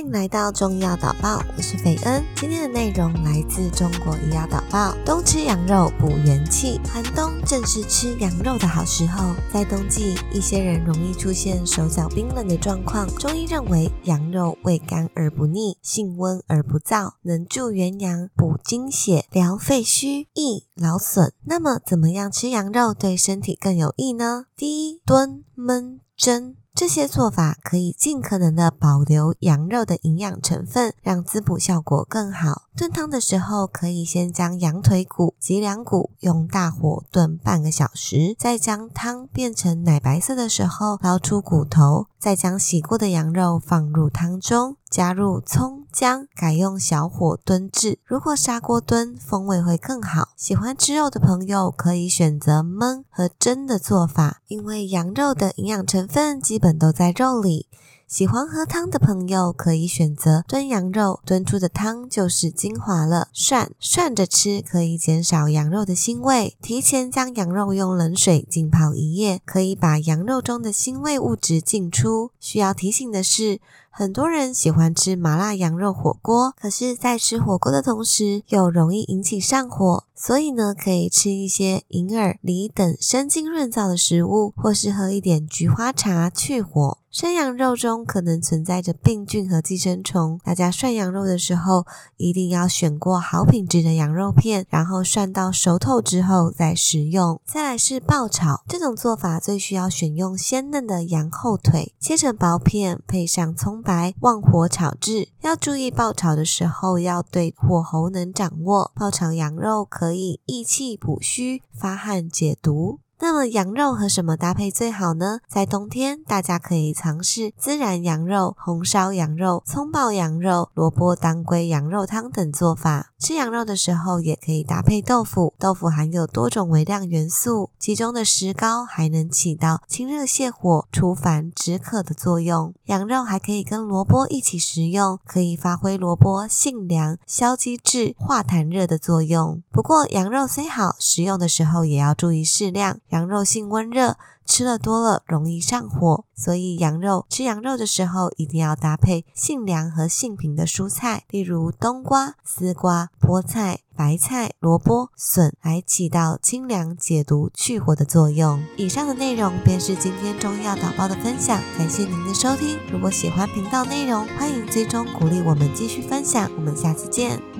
欢迎来到中医药导报，我是斐恩。今天的内容来自中国医药导报。冬吃羊肉补元气，寒冬正是吃羊肉的好时候。在冬季，一些人容易出现手脚冰冷的状况。中医认为，羊肉味甘而不腻，性温而不燥，能助元阳、补精血、疗肺虚、益劳损。那么，怎么样吃羊肉对身体更有益呢？第一，炖、焖、蒸。这些做法可以尽可能的保留羊肉的营养成分，让滋补效果更好。炖汤的时候，可以先将羊腿骨及两骨用大火炖半个小时，再将汤变成奶白色的时候捞出骨头，再将洗过的羊肉放入汤中，加入葱姜，改用小火炖制。如果砂锅炖，风味会更好。喜欢吃肉的朋友可以选择焖和蒸的做法，因为羊肉的营养成分基本都在肉里。喜欢喝汤的朋友可以选择炖羊肉，炖出的汤就是精华了。涮涮着吃可以减少羊肉的腥味。提前将羊肉用冷水浸泡一夜，可以把羊肉中的腥味物质浸出。需要提醒的是，很多人喜欢吃麻辣羊肉火锅，可是，在吃火锅的同时又容易引起上火，所以呢，可以吃一些银耳、梨等生津润燥的食物，或是喝一点菊花茶去火。生羊肉中可能存在着病菌和寄生虫，大家涮羊肉的时候一定要选过好品质的羊肉片，然后涮到熟透之后再食用。再来是爆炒，这种做法最需要选用鲜嫩的羊后腿，切成薄片，配上葱白，旺火炒制。要注意爆炒的时候要对火候能掌握。爆炒羊肉可可以益气补虚、发汗解毒。那么羊肉和什么搭配最好呢？在冬天，大家可以尝试孜然羊肉、红烧羊肉、葱爆羊肉、萝卜当归羊肉汤等做法。吃羊肉的时候，也可以搭配豆腐。豆腐含有多种微量元素，其中的石膏还能起到清热泻火、除烦止渴的作用。羊肉还可以跟萝卜一起食用，可以发挥萝卜性凉、消积滞、化痰热的作用。不过，羊肉虽好，食用的时候也要注意适量。羊肉性温热，吃了多了容易上火，所以羊肉吃羊肉的时候一定要搭配性凉和性平的蔬菜，例如冬瓜、丝瓜、菠菜、白菜、萝卜、笋，来起到清凉解毒、去火的作用。以上的内容便是今天中药导报的分享，感谢您的收听。如果喜欢频道内容，欢迎追踪鼓励我们继续分享。我们下次见。